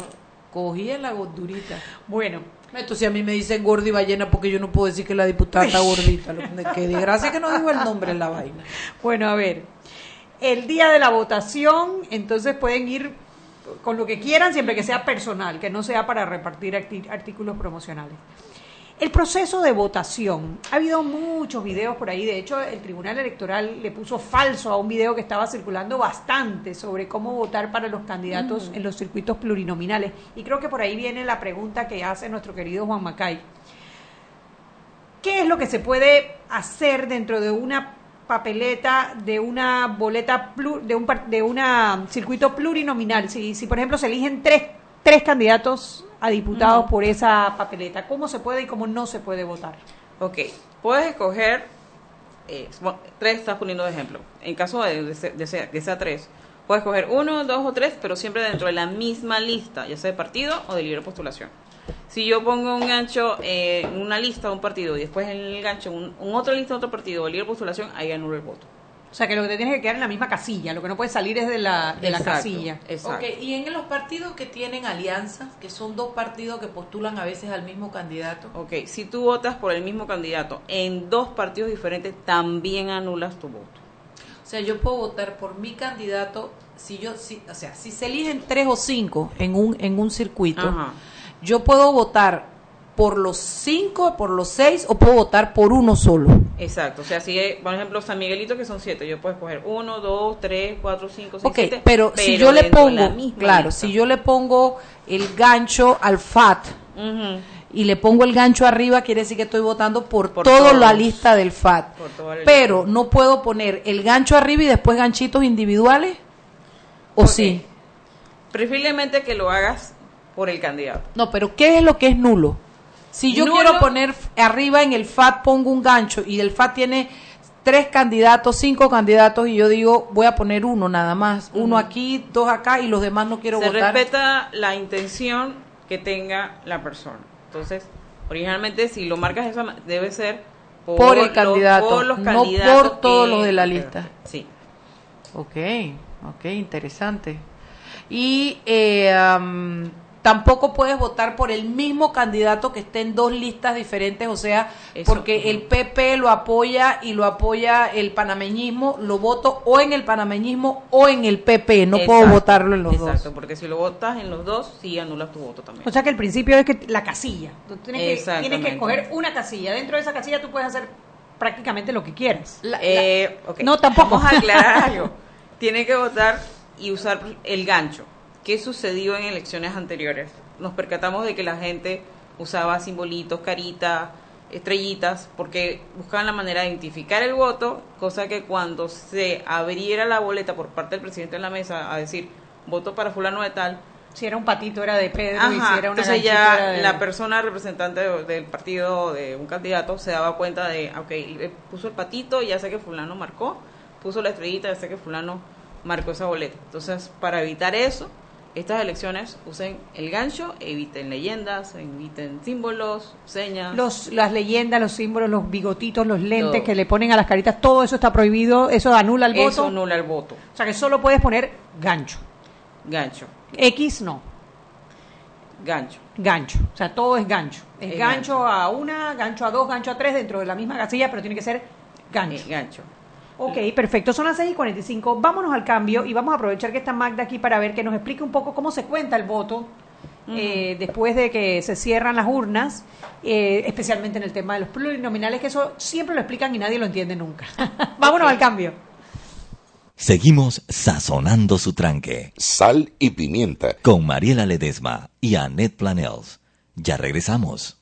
cogida en la gordurita. Bueno, Entonces a mí me dicen gorda y ballena porque yo no puedo decir que la diputada está gordita. Que de gracia que no digo el nombre en la vaina. Bueno, a ver, el día de la votación, entonces pueden ir con lo que quieran, siempre que sea personal, que no sea para repartir arti- artículos promocionales. El proceso de votación, ha habido muchos videos por ahí, de hecho el Tribunal Electoral le puso falso a un video que estaba circulando bastante sobre cómo votar para los candidatos en los circuitos plurinominales. Y creo que por ahí viene la pregunta que hace nuestro querido Juan Macay. ¿Qué es lo que se puede hacer dentro de una papeleta de una boleta de un de una circuito plurinominal? Si, si por ejemplo se eligen tres, tres candidatos a diputados por esa papeleta, ¿cómo se puede y cómo no se puede votar? Ok, puedes escoger, eh, bueno, tres estás poniendo de ejemplo. En caso de, de, de de sea tres, puedes escoger uno, dos o tres, pero siempre dentro de la misma lista, ya sea de partido o de libre postulación. Si yo pongo un gancho eh, en una lista de un partido y después en el gancho un, un otra lista de otro partido de libre postulación, ahí anulo el voto. O sea que lo que te tienes que quedar en la misma casilla, lo que no puede salir es de la, de la casilla. Exacto. Ok, y en los partidos que tienen alianzas, que son dos partidos que postulan a veces al mismo candidato. Ok, si tú votas por el mismo candidato en dos partidos diferentes, también anulas tu voto. O sea, yo puedo votar por mi candidato si yo, si, o sea, si se eligen tres o cinco en un, en un circuito, Ajá. yo puedo votar por los cinco, por los seis, o puedo votar por uno solo. Exacto, o sea, si, hay, por ejemplo, San Miguelito, que son siete, yo puedo escoger uno, dos, tres, cuatro, cinco, seis, Ok, siete. pero, si yo le pongo, claro, lista. si yo le pongo el gancho al FAT y le pongo el gancho arriba, quiere decir que estoy votando por, Por toda todos. la lista del FAT. Por toda la Pero no puedo poner el gancho arriba y después ganchitos individuales, ¿o sí? Preferiblemente que lo hagas por el candidato. No, pero ¿qué es lo que es nulo? Si yo Nulo- quiero poner arriba en el FAT, pongo un gancho y el FAT tiene tres candidatos, cinco candidatos y yo digo, voy a poner uno nada más. Uno aquí, dos acá y los demás no quiero Se votar. respeta la intención que tenga la persona. Entonces, originalmente, si lo marcas eso, debe ser por, Por el los- candidato, por los no por todos que- los de la lista. Sí. Ok, ok, interesante. Y eh, tampoco puedes votar por el mismo candidato que esté en dos listas diferentes, o sea, Eso, porque el PP lo apoya y lo apoya el panameñismo, lo voto o en el panameñismo o en el PP, no puedo Exacto, votarlo en los Exacto, dos. porque si lo votas en los dos, sí anulas tu voto también. O sea que el principio es que la casilla. Tú tienes que, tienes Exactamente. que escoger una casilla. Dentro de esa casilla tú puedes hacer prácticamente lo que quieras. Eh, ok. No, tampoco. Vamos a aclarar algo. Tiene que votar y usar el gancho. ¿Qué sucedió en elecciones anteriores? Nos percatamos de que la gente usaba simbolitos, caritas, estrellitas, porque buscaban la manera de identificar el voto, cosa que cuando se abriera la boleta por parte del presidente de la mesa a decir voto para fulano de tal, Si era un patito era de Pedro y si era una entonces ya era de- la persona representante de- del partido de un candidato se daba cuenta de, ok, le puso el patito, ya sé que fulano marcó, puso la estrellita, ya sé que fulano marcó esa boleta. Entonces, para evitar eso, estas elecciones usen el gancho, eviten leyendas, eviten símbolos, señas. los, las leyendas, los símbolos, los bigotitos, los lentes Todo. que le ponen a las caritas, todo eso está prohibido, eso anula el Eso voto. anula el voto. O sea que solo puedes poner gancho. Gancho, X no, gancho. gancho. O sea, todo es gancho. Es Es gancho, gancho. a una, gancho a dos, gancho a tres dentro de la misma casilla, pero tiene que ser gancho. Gancho. Ok, perfecto. Son las 6 y 45. Vámonos al cambio y vamos a aprovechar que está Magda aquí para ver que nos explique un poco cómo se cuenta el voto eh, después de que se cierran las urnas, eh, especialmente en el tema de los plurinominales, que eso siempre lo explican y nadie lo entiende nunca. Vámonos al cambio. Seguimos sazonando su tranque. Sal y pimienta. Con Mariela Ledesma y Annette Planels. Ya regresamos.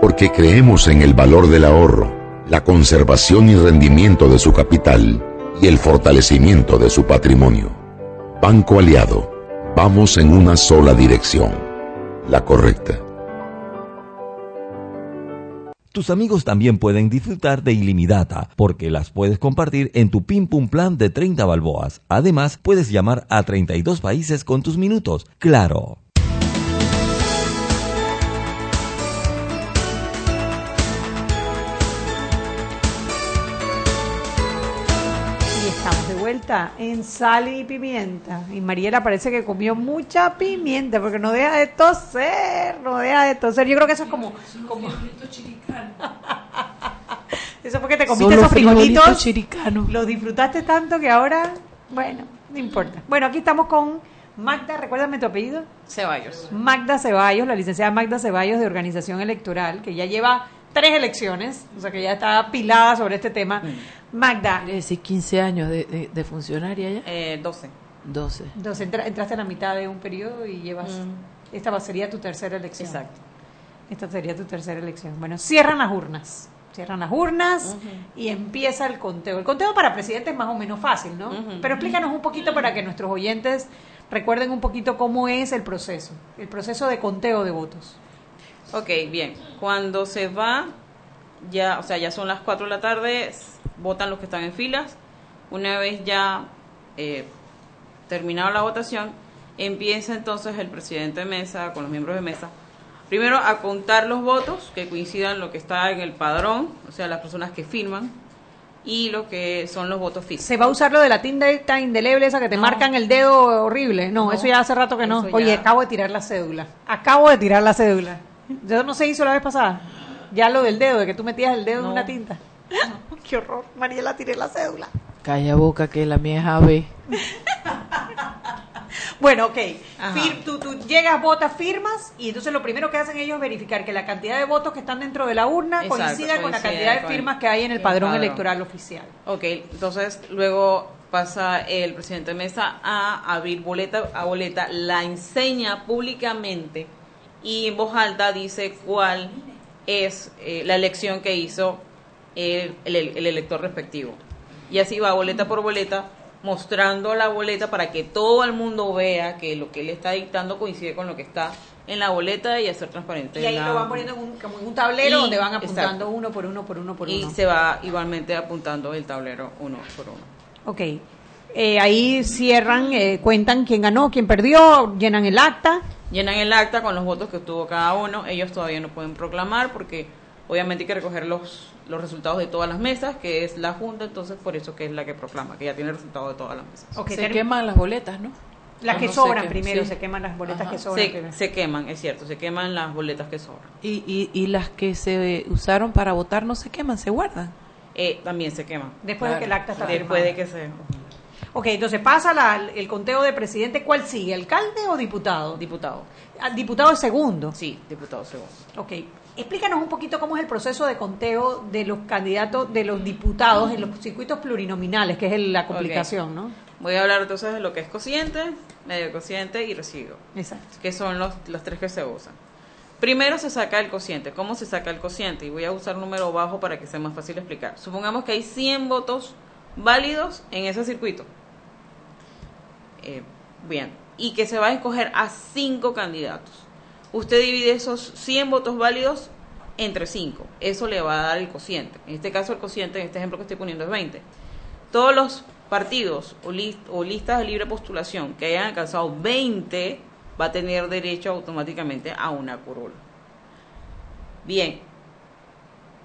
porque creemos en el valor del ahorro, la conservación y rendimiento de su capital y el fortalecimiento de su patrimonio. Banco Aliado, vamos en una sola dirección, la correcta. Tus amigos también pueden disfrutar de Ilimitada porque las puedes compartir en tu Pim Pum Plan de 30 balboas. Además, puedes llamar a 32 países con tus minutos. Claro. Vuelta en sal y pimienta. Y Mariela parece que comió mucha pimienta porque no deja de toser, no deja de toser. Yo creo que eso es como... como... Eso fue que te comiste esos frijolitos. chiricanos. Los disfrutaste tanto que ahora, bueno, no importa. Bueno, aquí estamos con Magda, recuérdame tu apellido. Ceballos. Magda Ceballos, la licenciada Magda Ceballos de Organización Electoral, que ya lleva tres elecciones, o sea que ya está apilada sobre este tema. Magda. Quiere decir 15 años de, de, de funcionaria ya. Eh, 12. 12. Entonces entra- entraste a la mitad de un periodo y llevas. Esta va- sería tu tercera elección. Exacto. Esta sería tu tercera elección. Bueno, cierran las urnas. Cierran las urnas y empieza el conteo. El conteo para presidente es más o menos fácil, ¿no? Pero explícanos un poquito para que nuestros oyentes recuerden un poquito cómo es el proceso, el proceso de conteo de votos. Ok, bien. Cuando se va, ya, o sea, ya son las 4 de la tarde, votan los que están en filas. Una vez ya eh, terminada la votación, empieza entonces el presidente de mesa con los miembros de mesa. Primero a contar los votos que coincidan lo que está en el padrón, o sea, las personas que firman, y lo que son los votos físicos. ¿Se va a usar lo de la tinta indeleble esa que te marcan el dedo horrible? No, No. eso ya hace rato que no. Oye, ya- acabo de tirar la cédula. Acabo de tirar la cédula. Yo no se hizo la vez pasada. Ya lo del dedo, de que tú metías el dedo en No. una tinta. Qué horror. Mariela, tiré la cédula. Calla boca que la mía es AB. Bueno, ok. Fir- tú, tú llegas, votas, firmas y entonces lo primero que hacen ellos es verificar que la cantidad de votos que están dentro de la urna Exacto, coincida con la cantidad de firmas que hay en el el padrón padrón. electoral oficial. Ok, entonces luego pasa el presidente de mesa a abrir boleta a boleta, la enseña públicamente y en voz alta dice cuál es eh, la elección que hizo el, el- el elector respectivo. Y así va boleta por boleta mostrando la boleta para que todo el mundo vea que lo que él está dictando coincide con lo que está en la boleta y hacer transparente Y ahí la- lo van poniendo en un, como en un tablero Y- donde van apuntando exacto. uno por uno, por uno, por y uno. se va igualmente apuntando el tablero uno por uno. Ok. Eh, ahí cierran, eh, cuentan quién ganó, quién perdió, llenan el acta. Llenan el acta con los votos que obtuvo cada uno. Ellos todavía no pueden proclamar porque obviamente hay que recoger los, los resultados de todas las mesas, que es la Junta, entonces por eso que es la que proclama, que ya tiene el resultado de todas las mesas. Ok, Se queman las boletas, ¿no? Las Ah, que no sobran primero, sí. se queman las boletas Ajá. que sobran. Se, primero. se queman, es cierto, se queman las boletas que sobran. Y, y, y las que se usaron para votar no se queman, se guardan. Eh, también se queman. Después de que el acta está Después firmada. de que se... Ok, entonces pasa la- el conteo de presidente. ¿Cuál sigue? ¿Alcalde o diputado? Diputado. Ah, diputado segundo. Sí, diputado segundo. Ok. Explícanos un poquito cómo es el proceso de conteo de los candidatos, de los diputados en los circuitos plurinominales, que es el- la complicación, ¿no? Voy a hablar entonces de lo que es cociente, medio cociente y residuo. Exacto. que son los, los tres que se usan. Primero se saca el cociente. ¿Cómo se saca el cociente? Y voy a usar un número bajo para que sea más fácil explicar. Supongamos que hay 100 votos válidos en ese circuito. Eh, bien. Y que se va a escoger a 5 candidatos. Usted divide esos 100 votos válidos entre 5. Eso le va a dar el cociente. En este caso el cociente, en este ejemplo que estoy poniendo, es 20. Todos los partidos o, lis- o listas de libre postulación que hayan alcanzado 20 va a tener derecho automáticamente a una curul. Bien,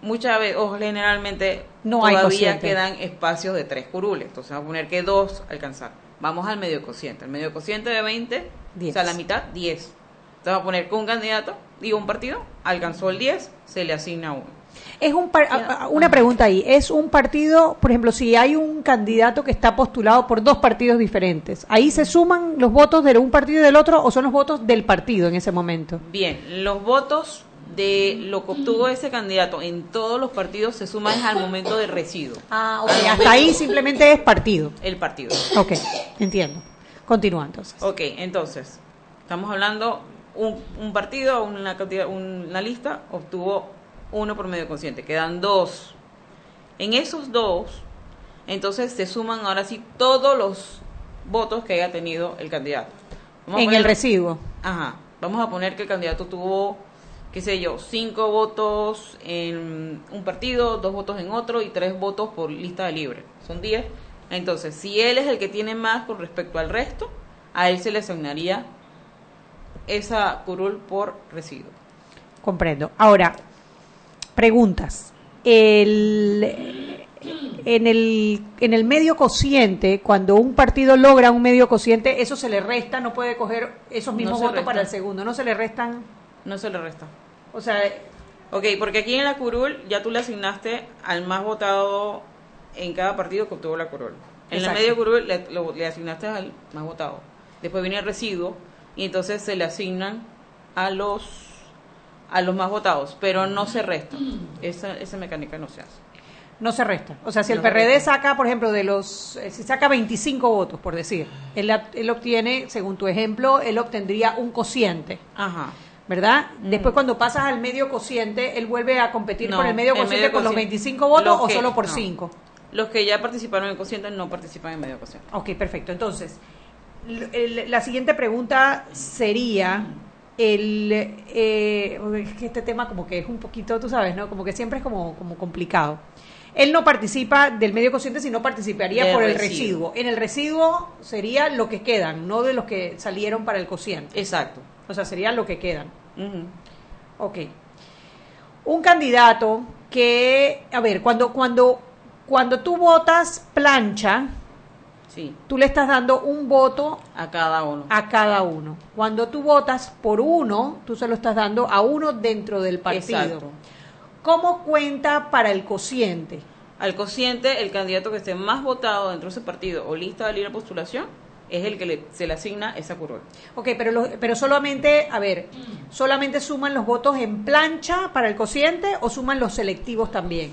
muchas veces, o generalmente, No todavía quedan espacios de tres curules. Entonces vamos a poner que dos alcanzar. Vamos al medio cociente. El medio cociente de 20, o sea, la mitad, 10. Entonces vamos a poner que un candidato y un partido alcanzó el 10, se le asigna uno. Es un par- una pregunta ahí. Es un partido, por ejemplo, si hay un candidato que está postulado por dos partidos diferentes, ¿ahí se suman los votos de un partido y del otro o son los votos del partido en ese momento? Bien, los votos de lo que obtuvo ese candidato en todos los partidos se suman al momento de residuo. Ah, ok. Hasta ahí simplemente es partido. El partido. Ok, entiendo. Continúa entonces. Ok, entonces, estamos hablando, un, un partido, una, una lista obtuvo uno por medio consciente, quedan dos. En esos dos, entonces se suman ahora sí todos los votos que haya tenido el candidato. Vamos En poner- el residuo. Ajá. Vamos a poner que el candidato tuvo, qué sé yo, cinco votos en un partido, dos votos en otro y tres votos por lista de libre. Son diez. Entonces, si él es el que tiene más con respecto al resto, a él se le asignaría esa curul por residuo. Comprendo. Ahora, preguntas. El, en, el, en el medio cociente, cuando un partido logra un medio cociente, eso se le resta, no puede coger esos mismos votos resta. para el segundo, no se le restan. No se le resta. O sea, Ok, porque aquí en la curul ya tú le asignaste al más votado en cada partido que obtuvo la curul. En la medio curul le, lo- le asignaste al más votado. Después viene el residuo y entonces se le asignan a los a los más votados, pero no se resta. Esa, esa mecánica no se hace. no se resta. O sea, si el No PRD resta. saca, por ejemplo, de los, eh, si saca 25 votos, por decir, él obtiene, según tu ejemplo, él obtendría un cociente. Ajá. ¿Verdad? Después cuando pasas al medio cociente, él vuelve a competir No, por el medio el cociente por los cociente. 25 votos Los o solo por no. 5. Los que ya participaron en cociente no participan en medio cociente. Ok, perfecto. Entonces, el- la siguiente pregunta sería el eh, es que este tema como que es un poquito, tú sabes, ¿no? Como que siempre es como, como complicado. Él no participa del medio consciente, sino participaría Del por el residuo. residuo. En el residuo sería lo que quedan, no de los que salieron para el cociente. Exacto. O sea, sería lo que quedan. Ok. Un candidato que, a ver, cuando, cuando, cuando tú votas plancha, Sí, tú le estás dando un voto a cada uno. a cada uno. Cuando tú votas por uno, tú se lo estás dando a uno dentro del partido. Exacto. ¿Cómo cuenta para el cociente? Al cociente, el candidato que esté más votado dentro de ese partido o lista de libre postulación es el que le- se le asigna esa curul. Ok, pero, lo- pero solamente, a ver, ¿solamente suman los votos en plancha para el cociente o suman los selectivos también?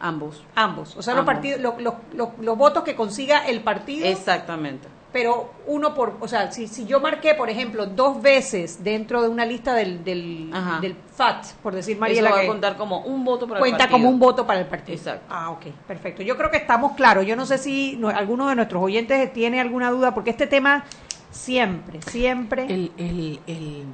Ambos. Ambos. O sea, los, partidos, los- los- los votos que consiga el partido, Exactamente. Pero uno por, o sea, si, si yo marqué, por ejemplo, dos veces dentro de una lista del, del, Ajá. del FAT, por decir Eso Mariela, va a contar como un voto para el cuenta partido. como un voto para el partido. Exacto. Ah, ok, perfecto. Yo creo que estamos claros. Yo no sé si no- alguno de nuestros oyentes tiene alguna duda, porque este tema siempre, siempre... El, el, el,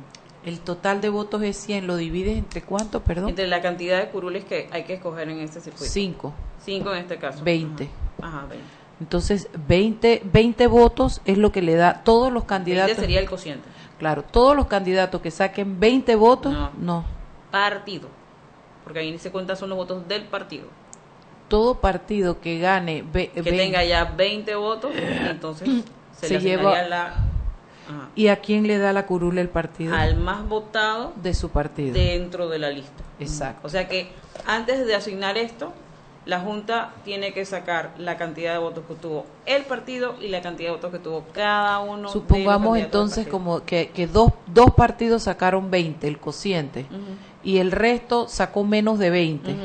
el total de votos es 100, ¿lo divides entre cuánto, perdón? Entre la cantidad de curules que hay que escoger en este circuito. 5, Cinco en este caso. 20. Ajá, 20. Entonces, 20, 20 votos es lo que le da todos los 20 candidatos. sería el cociente. Claro, todos los candidatos que saquen 20 votos, No. no. Partido. Porque ahí se cuenta son los votos del partido. Todo partido que gane ve- Que ve- tenga ya 20 votos, entonces se, Se le lleva- la, ajá, ¿Y a quién le da la curula el partido? al más votado de su partido. dentro de la lista. Exacto. O sea que antes de asignar esto, la Junta tiene que sacar la cantidad de votos que tuvo el partido y la cantidad de votos que tuvo cada uno. de los Supongamos candidatos del entonces como que, que dos, dos partidos sacaron 20, el cociente, y el resto sacó menos de 20. Ujú.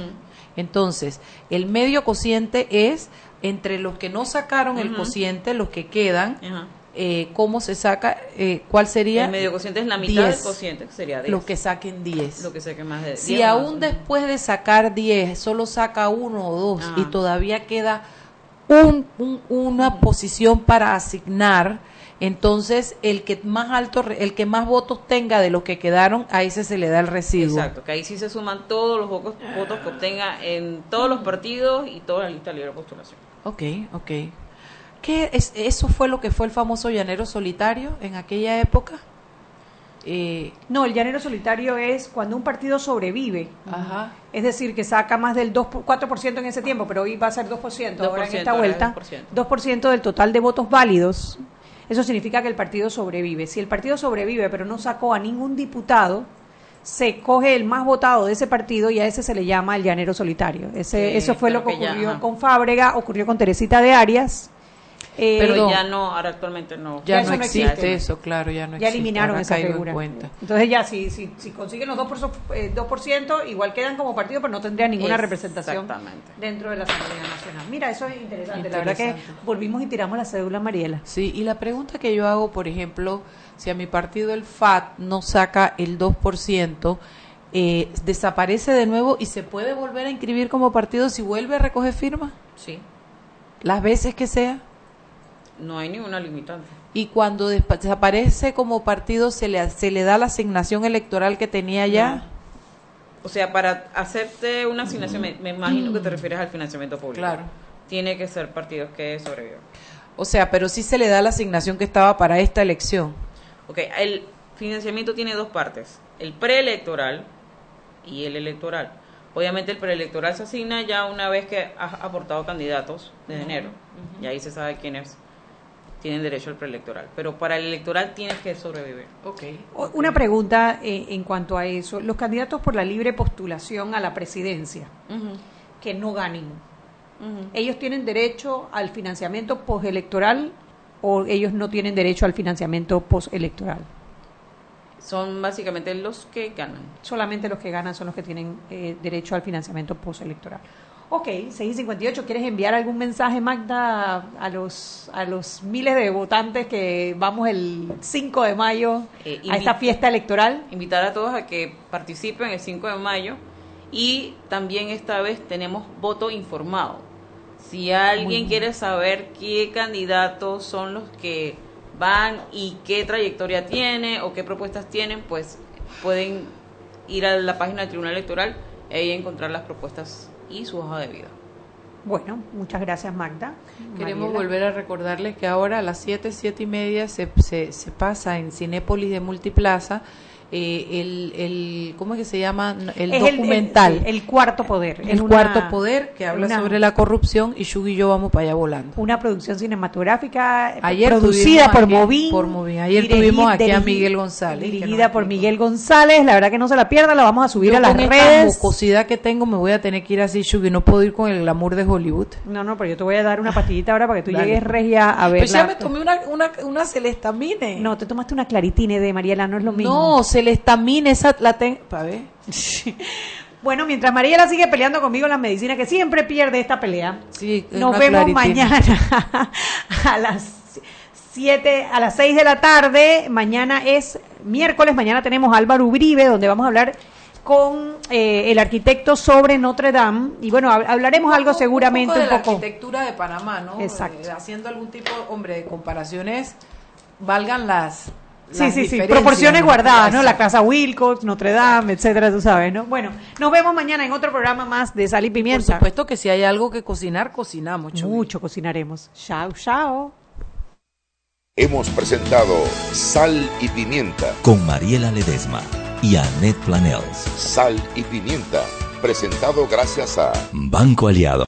Entonces, el medio cociente es entre los que no sacaron el cociente, los que quedan. Eh, cómo se saca, eh, cuál sería El medio cociente es la mitad 10. del cociente, que sería 10. los que saquen 10. Lo que saque más de Si 10 más, aún ujú. después de sacar 10 solo saca uno o dos Ajá. y todavía queda un- un- una posición para asignar, entonces el que más alto, el que más votos tenga de los que quedaron, a ese se le da el residuo. Exacto, que ahí sí se suman todos los votos, votos que obtenga en todos los partidos y toda la lista de libre postulación. Ok, ok. ¿Qué es, ¿Eso fue lo que fue el famoso llanero solitario en aquella época? Eh, No, el llanero solitario es cuando un partido sobrevive. Ajá. Es decir, que saca más del 2, por- 4% en ese tiempo, pero hoy va a ser 2%, ahora en 2%, esta vuelta. 2%. 2% del total de votos válidos. Eso significa que el partido sobrevive. Si el partido sobrevive, pero no sacó a ningún diputado, se coge el más votado de ese partido y a ese se le llama el llanero solitario. Ese, Que eso fue lo que que ocurrió con Fábrega, ocurrió con Teresita de Arias Eh, Pero ya no, ahora actualmente no. Ya, no existe existe. eso, claro, ya no ya existe. eliminaron Ahora esa en figura. Entonces ya si, si, si consiguen los 2%, eh, 2%, igual quedan como partido, pero no tendrían ninguna representación dentro de la Asamblea Nacional. Mira, eso es interesante. La verdad que volvimos y tiramos la cédula, Mariela. Sí, y la pregunta que yo hago, por ejemplo, si a mi partido el FAT no saca el 2%, eh, desaparece de nuevo y se puede volver a inscribir como partido si vuelve a recoger firmas, Sí, las veces que sea. No hay ninguna limitante. Y cuando desaparece como partido, se le, se le da la asignación electoral que tenía ya. O sea, para hacerte una asignación, me, me imagino que te refieres al financiamiento público. Claro. Tiene que ser partidos que sobrevivan. O sea, pero sí se le da la asignación que estaba para esta elección. Ok, el financiamiento tiene dos partes, el preelectoral y el electoral. Obviamente el preelectoral se asigna ya una vez que has aportado candidatos de enero, y ahí se sabe quiénes tienen derecho al preelectoral. Pero para el electoral tienes que sobrevivir. Okay. Una pregunta eh, en cuanto a eso. Los candidatos por la libre postulación a la presidencia, que no ganen, ¿ellos tienen derecho al financiamiento postelectoral o ellos no tienen derecho al financiamiento postelectoral? Son básicamente los que ganan. Solamente los que ganan son los que tienen eh, derecho al financiamiento postelectoral. Ok, 6 y 58, ¿quieres enviar algún mensaje, Magda, a los, a los miles de votantes que vamos el 5 de mayo Eh, a esta fiesta electoral? Invitar a todos a que participen el 5 de mayo y también esta vez tenemos voto informado. Si alguien quiere saber qué candidatos son los que van y qué trayectoria tiene o qué propuestas tienen, pues pueden ir a la página del Tribunal Electoral y ahí encontrar las propuestas y su hoja de vida. Bueno, muchas gracias, Magda. Queremos Mariela. volver a recordarles que ahora a las 7, 7 y media se, se, se pasa en Cinépolis de Multiplaza eh, el, el, ¿cómo es que se llama? El Es documental. El, el cuarto poder. El una- cuarto poder que habla una- sobre la corrupción y Shugi y yo vamos para allá volando. Una producción cinematográfica Ayer producida por aquí- Movin. por Movin. Ayer tuvimos aquí a Miguel González, Dirigida nos por Miguel González. La verdad que no se la pierda, la vamos a subir Yo a las con redes. mucosidad que tengo me voy a tener que ir así, Shugi, no puedo ir con el glamour de Hollywood. No, no, pero yo te voy a dar una pastillita ahora para que tú Dale. llegues regia a ver. Pues ya me tomé una, una, una celestamine. No, te tomaste una claritine de Mariela, no es lo mismo. No, esa la tengo. A ver. Bueno, mientras Mariela sigue peleando conmigo en la medicina, que siempre pierde esta pelea, Sí, es nos vemos claritina. mañana a las 7, a las 6 de la tarde. Mañana es miércoles, mañana tenemos a Álvaro Uribe, donde vamos a hablar con eh, el arquitecto sobre Notre Dame. Y bueno, hab- hablaremos algo seguramente un poco de poco. la arquitectura de Panamá, ¿no? Exacto. Eh, haciendo algún tipo, hombre, de comparaciones, valgan las. Sí, sí, sí, proporciones guardadas, ¿no? La. Casa Wilcox, Notre Dame, etcétera, tú sabes, ¿no? Bueno, nos vemos mañana en otro programa más de Sal y Por Pimienta. supuesto que si hay algo que cocinar, cocinamos. Chuy. Mucho cocinaremos. Chao, chao. Hemos presentado Sal y Pimienta. Con Mariela Ledesma y Annette Planels. Sal y Pimienta. Presentado gracias a Banco Aliado.